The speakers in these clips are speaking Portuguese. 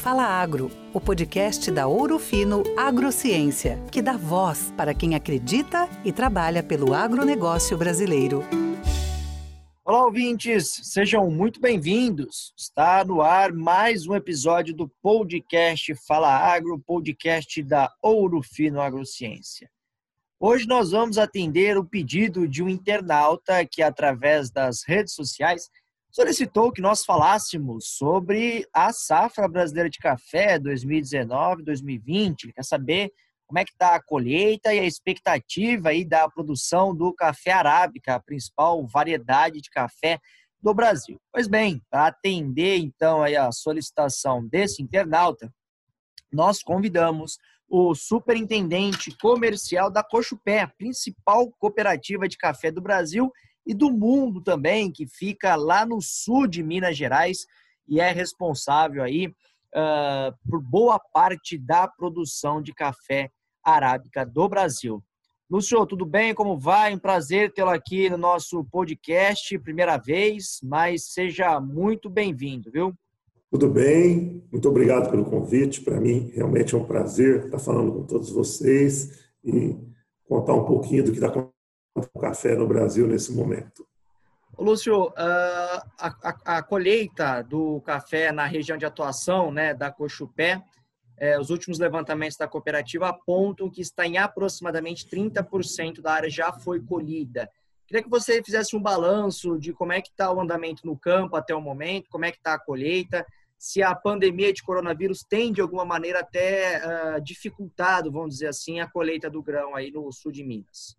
Fala Agro, o podcast da Ouro Fino Agrociência, que dá voz para quem acredita e trabalha pelo agronegócio brasileiro. Olá, ouvintes, sejam muito bem-vindos. Está no ar mais um episódio do podcast Fala Agro, podcast da Ouro Fino Agrociência. Hoje nós vamos atender o pedido de um internauta que, através das redes sociais, solicitou que nós falássemos sobre a safra brasileira de café 2019-2020. Ele quer saber como é que está a colheita e a expectativa aí da produção do café arábica, a principal variedade de café do Brasil. Pois bem, para atender então aí a solicitação desse internauta, nós convidamos o superintendente comercial da Cochupé, principal cooperativa de café do Brasil e do mundo também, que fica lá no sul de Minas Gerais e é responsável aí uh, por boa parte da produção de café arábica do Brasil. Lúcio, tudo bem? Como vai? Um prazer tê-lo aqui no nosso podcast, primeira vez, mas seja muito bem-vindo, viu? Tudo bem, muito obrigado pelo convite. Para mim, realmente é um prazer estar falando com todos vocês e contar um pouquinho do que está o café no Brasil nesse momento. Lúcio, ah, a, a, colheita do café na região de atuação né, da Cochupé, é, os últimos levantamentos da cooperativa apontam que está em aproximadamente 30% da área já foi colhida. Queria que você fizesse um balanço de como é que está o andamento no campo até o momento, como é que está a colheita, se a pandemia de coronavírus tem de alguma maneira até uh, dificultado, vamos dizer assim, a colheita do grão aí no sul de Minas.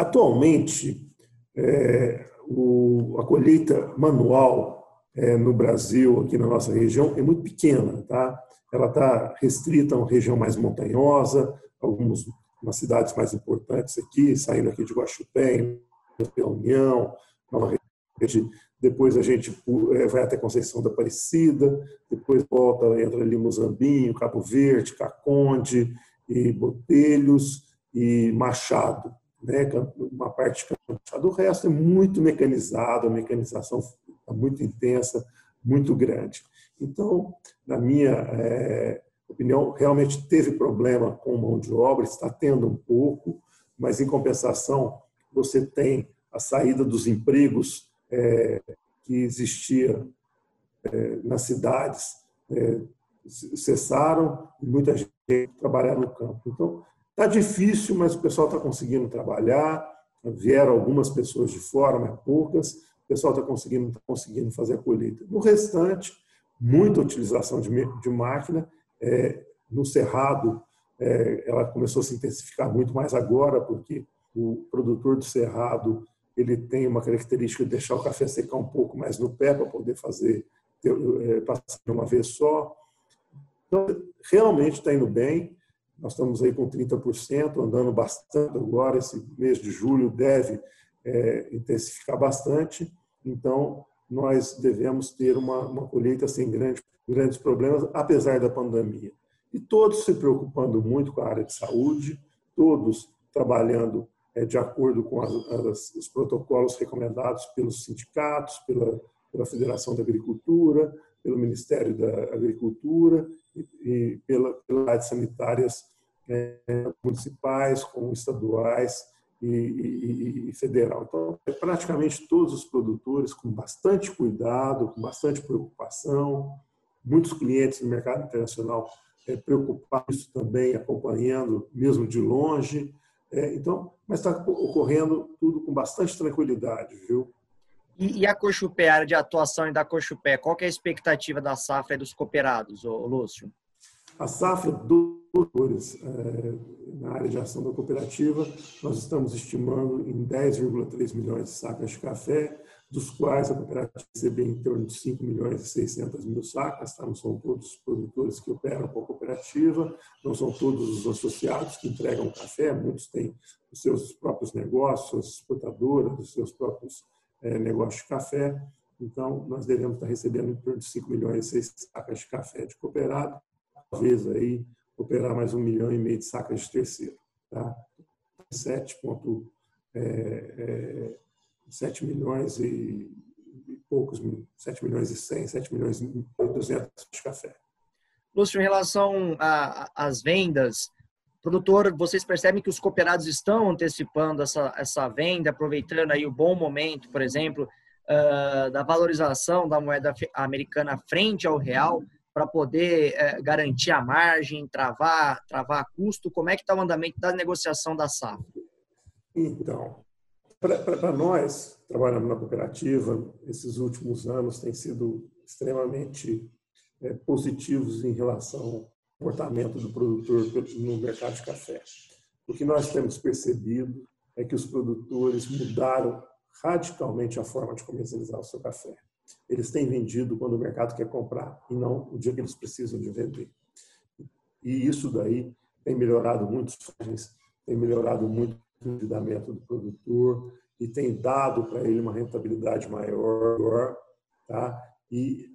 Atualmente, é, o, a colheita manual é, no Brasil, aqui na nossa região, é muito pequena. Tá? Ela está restrita a uma região mais montanhosa, algumas umas cidades mais importantes aqui, saindo aqui de Guaxupé, União, Nova Rede. Depois a gente é, vai até Conceição da Aparecida, depois volta, entra ali Mozambinho, Cabo Verde, Caconde, e Botelhos e Machado né, uma parte campechada. O resto é muito mecanizado, a mecanização é muito intensa, muito grande. Então, na minha é, opinião, realmente teve problema com mão de obra, está tendo um pouco, mas em compensação, você tem a saída dos empregos é, que existia é, nas cidades, é, cessaram e muita gente trabalhar no campo. Então, Está difícil, mas o pessoal está conseguindo trabalhar. Vieram algumas pessoas de fora, mas poucas. O pessoal está conseguindo, tá conseguindo fazer a colheita. No restante, muita utilização de, de máquina. É, no cerrado, é, ela começou a se intensificar muito mais agora, porque o produtor do cerrado ele tem uma característica de deixar o café secar um pouco mais no pé para poder fazer é, passar uma vez só. Então, realmente está indo bem. Nós estamos aí com 30%, andando bastante agora. Esse mês de julho deve é, intensificar bastante. Então, nós devemos ter uma, uma colheita sem grande, grandes problemas, apesar da pandemia. E todos se preocupando muito com a área de saúde, todos trabalhando é, de acordo com as, as, os protocolos recomendados pelos sindicatos, pela, pela Federação da Agricultura, pelo Ministério da Agricultura e, pela, pelas sanitárias é, municipais, como estaduais e, e, e, federal. Então, é praticamente todos os produtores com bastante cuidado, com bastante preocupação, muitos clientes no mercado internacional é, preocupados também, acompanhando, mesmo de longe. É, então, mas está ocorrendo tudo com bastante tranquilidade, viu? E, e a Cochupé, a área de atuação da Cochupé, qual é a expectativa da safra dos cooperados, ô, Lúcio? A safra dos produtores é, na área de ação da cooperativa, nós estamos estimando em 10,3 milhões de sacas de café, dos quais a cooperativa recebe em torno de 5 milhões e 600 mil sacas, tá? não são todos os produtores que operam com a cooperativa, não são todos os associados que entregam café, muitos têm os seus próprios negócios, suas exportadoras, os seus próprios é, negócios de café, então nós devemos estar recebendo em torno de 5 milhões e 600 sacas de café de cooperado, talvez aí operar mais um milhão e meio de sacas de terceiro. Tá? 7, é, é, 7 milhões e, e poucos, 7 milhões e 100, 7 milhões e 200 de café. Lúcio, em relação às vendas, produtor, vocês percebem que os cooperados estão antecipando essa, essa venda, aproveitando aí o bom momento, por exemplo, uh, da valorização da moeda americana frente ao real para poder uh, garantir a margem, travar, travar custo? Como é que está o andamento da negociação da safra? Então, para nós, trabalhando na cooperativa, esses últimos anos têm sido extremamente é, positivos em relação comportamento do produtor no mercado de café. O que nós temos percebido é que os produtores mudaram radicalmente a forma de comercializar o seu café. Eles têm vendido quando o mercado quer comprar e não o dia que eles precisam de vender. E isso daí tem melhorado muito tem melhorado muito o endividamento do produtor e tem dado para ele uma rentabilidade maior, tá? E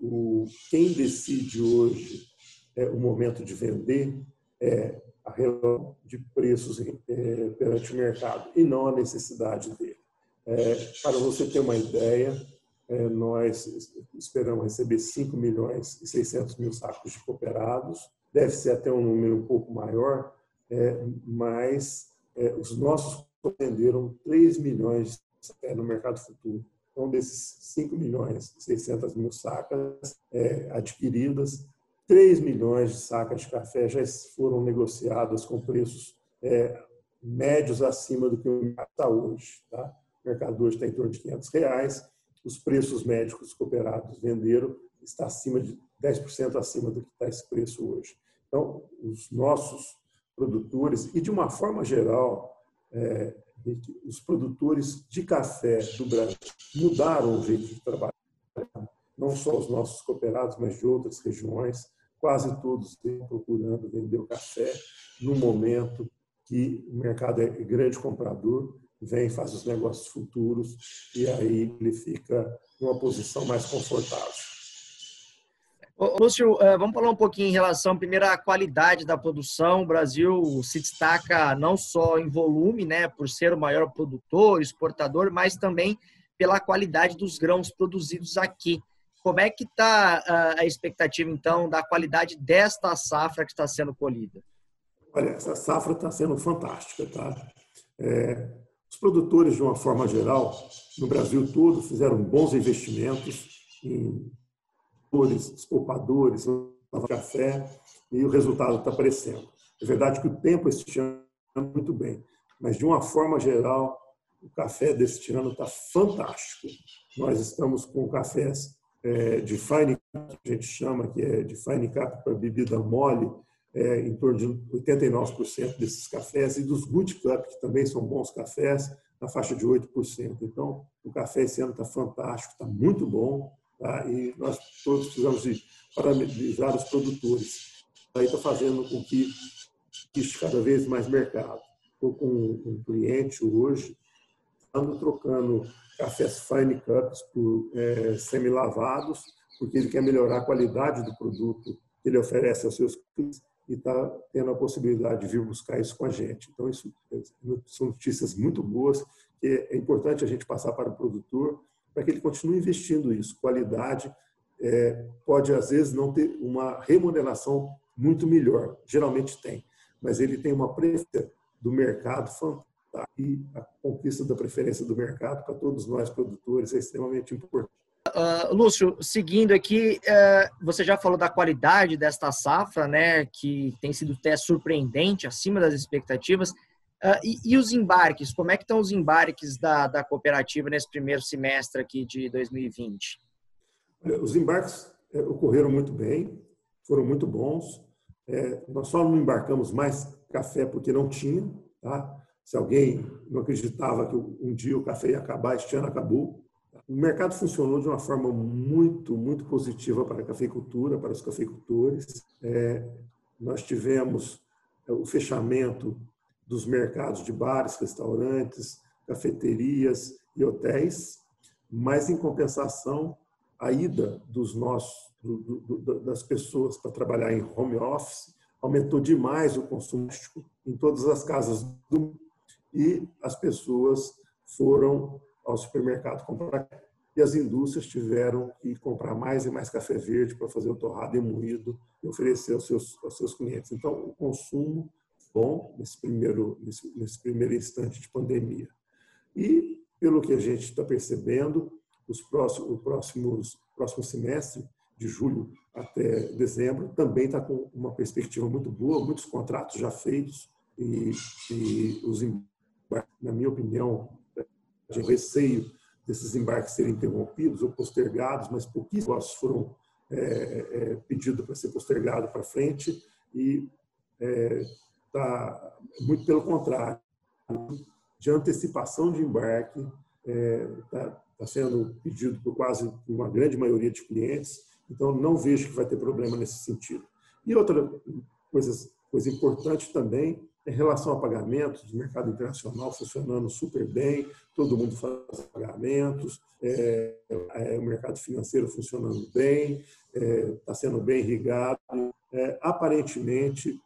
o, quem decide hoje é, o momento de vender é a relação de preços é, perante o mercado e não a necessidade dele. É, para você ter uma ideia, é, nós esperamos receber 5 milhões e 600 mil sacos de cooperados, deve ser até um número um pouco maior, é, mas é, os nossos venderam 3 milhões no mercado futuro. Então, desses 5 milhões e 600 mil sacas adquiridas, 3 milhões de sacas de café já foram negociadas com preços é, médios acima do que o mercado está hoje. Tá? O mercado hoje está em torno de 500 reais. Os preços médicos cooperados venderam está acima de 10% acima do que está esse preço hoje. Então, os nossos produtores, e de uma forma geral, é, os produtores de café do Brasil mudaram o jeito de trabalhar, não só os nossos cooperados, mas de outras regiões quase todos estão procurando vender o café no momento que o mercado é grande comprador, vem, faz os negócios futuros e aí ele fica numa posição mais confortável. Lúcio, eh, vamos falar um pouquinho em relação, primeiro, à qualidade da produção. O Brasil se destaca não só em volume, né, por ser o maior produtor, exportador, mas também pela qualidade dos grãos produzidos aqui. Como é que está a expectativa, então, da qualidade desta safra que está sendo colhida? Olha, essa safra está sendo fantástica, tá? É, os produtores, de uma forma geral, no Brasil todo, fizeram bons investimentos em flores, poupadores, café, e o resultado está aparecendo. É verdade que o tempo este ano é muito bem, mas, de uma forma geral, o café deste ano está fantástico. Nós estamos com cafés é, de fine cup, que a gente chama, que é de fine cup para bebida mole, é, em torno de 89% desses cafés, e dos good cup, que também são bons cafés, na faixa de 8%. Então, o café esse ano está fantástico, está muito bom, tá? e nós todos precisamos de parabenizar os produtores. Aí está fazendo com que exista cada vez mais mercado. Estou com um cliente hoje, ando trocando cafés Fine Cups por é, semi-lavados, porque ele quer melhorar a qualidade do produto que ele oferece aos seus clientes e está tendo a possibilidade de vir buscar isso com a gente. Então, isso são notícias muito boas, que é importante a gente passar para o produtor, para que ele continue investindo isso. Qualidade é, pode, às vezes, não ter uma remuneração muito melhor, geralmente tem, mas ele tem uma preferência do mercado fantástica e a conquista da preferência do mercado para todos nós produtores é extremamente importante. Uh, Lúcio, seguindo aqui, uh, você já falou da qualidade desta safra, né, que tem sido até surpreendente, acima das expectativas. Uh, e, e, os embarques? Como é que estão os embarques da, da cooperativa nesse primeiro semestre aqui de 2020? Os embarques é, ocorreram muito bem, foram muito bons. É, nós só não embarcamos mais café porque não tinha, tá? Se alguém não acreditava que um dia o café ia acabar, este ano acabou. O mercado funcionou de uma forma muito, muito positiva para a cafeicultura, para os cafeicultores. É, nós tivemos é, o fechamento dos mercados de bares, restaurantes, cafeterias e hotéis, mas, em compensação, a ida dos nossos, do, do, das pessoas para trabalhar em home office aumentou demais o consumo em todas as casas do e as pessoas foram ao supermercado comprar. e as indústrias tiveram que comprar mais e mais café verde para fazer o torrado e moído e oferecer aos seus, aos seus clientes. Então, o consumo bom nesse primeiro, nesse, nesse primeiro instante de pandemia. E, pelo que a gente está percebendo, os próximos, o próximos, próximo semestre, de julho até dezembro, também está com uma perspectiva muito boa, muitos contratos já feitos e, e os na minha opinião, de receio desses embarques serem interrompidos ou postergados, mas pouquíssimos foram é, é, pedidos para ser postergado para frente e é, muito pelo contrário de antecipação de embarque está é, tá sendo pedido por quase uma grande maioria de clientes então não vejo que vai ter problema nesse sentido. E outra coisa coisa importante também em relação a pagamentos, o mercado internacional funcionando super bem, todo mundo faz pagamentos, é, é, o mercado financeiro funcionando bem, está é, sendo bem irrigado. É, aparentemente,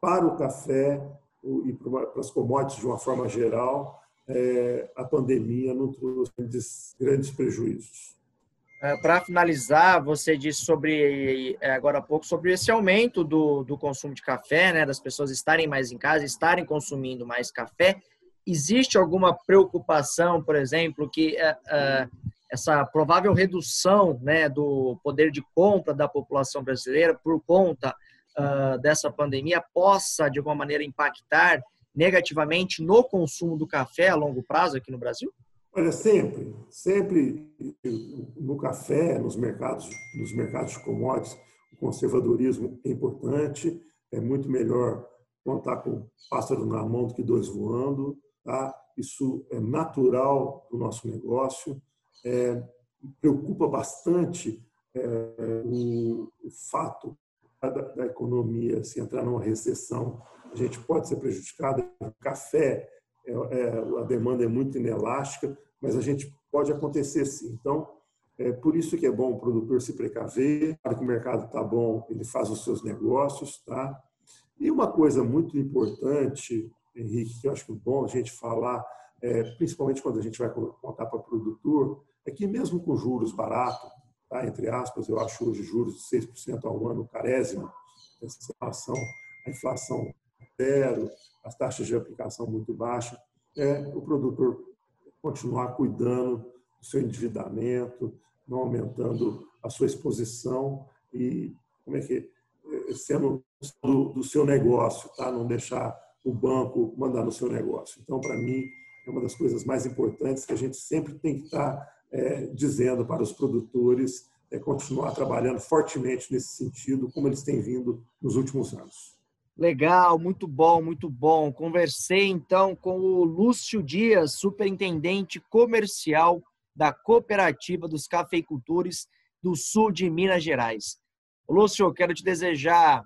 para o café e para as commodities de uma forma geral, é, a pandemia não trouxe grandes prejuízos. É, para finalizar, você disse sobre é, agora há pouco sobre esse aumento do, do consumo de café, né, das pessoas estarem mais em casa, estarem consumindo mais café. Existe alguma preocupação, por exemplo, que uh, essa provável redução né, do poder de compra da população brasileira por conta uh, dessa pandemia possa, de alguma maneira, impactar negativamente no consumo do café a longo prazo aqui no Brasil? Olha, sempre, sempre no café, nos mercados, nos mercados de commodities, o conservadorismo é importante, é muito melhor contar com pássaro na mão do que dois voando, tá? Isso é natural do nosso negócio, é, preocupa bastante é, o, o, fato da, da economia se entrar numa recessão, a gente pode ser prejudicado. O café, é, é, a demanda é muito inelástica, mas a gente pode acontecer sim. Então, é por isso que é bom o produtor se precaver, para que o mercado está bom, ele faz os seus negócios, tá? E uma coisa muito importante, Henrique, que eu acho é bom a gente falar, é, principalmente quando a gente vai contar para o produtor, é que mesmo com juros baratos, tá? entre aspas, eu acho hoje juros de 6% ao ano carésimo, essa relação, a inflação zero, as taxas de aplicação muito baixas, é, o produtor continuar cuidando do seu endividamento, não aumentando a sua exposição e como é que eh, sendo do, do seu negócio, tá? Não deixar o banco mandar no seu negócio. Então, para mim, é uma das coisas mais importantes que a gente sempre tem que estar tá, é, dizendo para os produtores é continuar trabalhando fortemente nesse sentido, como eles têm vindo nos últimos anos. Legal, muito bom, muito bom. Conversei então com o Lúcio Dias, superintendente comercial da Cooperativa dos Cafeicultores do Sul de Minas Gerais. Lúcio, quero te desejar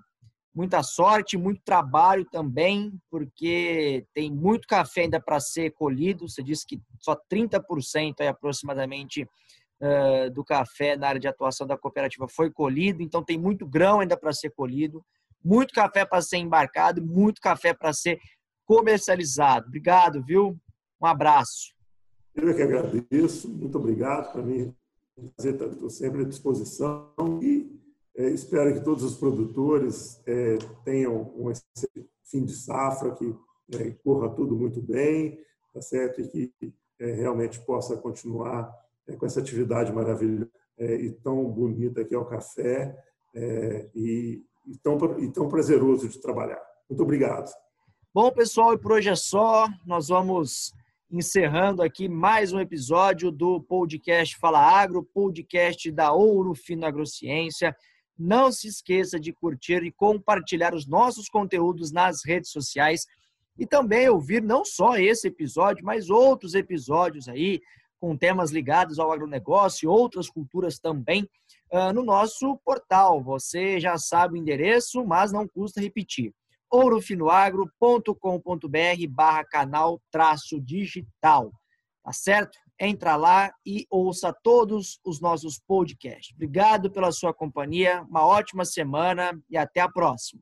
muita sorte, muito trabalho também, porque tem muito café ainda para ser colhido. Você disse que só 30% é aproximadamente do café na área de atuação da cooperativa foi colhido, então tem muito grão ainda para ser colhido muito café para ser embarcado, muito café para ser comercializado. Obrigado, viu? Um abraço. Eu é que agradeço, muito obrigado. Para mim, estou sempre à disposição e é, espero que todos os produtores é, tenham um fim de safra, que é, corra tudo muito bem, tá certo? E que é, realmente possa continuar é, com essa atividade maravilhosa e tão bonita que é o café. e e tão, e tão prazeroso de trabalhar. Muito obrigado. Bom, pessoal, e por hoje é só. Nós vamos encerrando aqui mais um episódio do podcast Fala Agro, podcast da Ouro Fino Agrociência. Não se esqueça de curtir e compartilhar os nossos conteúdos nas redes sociais e também ouvir não só esse episódio, mas outros episódios aí com temas ligados ao agronegócio e outras culturas também uh, no nosso portal. Você já sabe o endereço, mas não custa repetir. ourofinoagro.com.br barra canal traço digital. Tá certo? Entra lá e ouça todos os nossos podcasts. Obrigado pela sua companhia, uma ótima semana e até a próxima.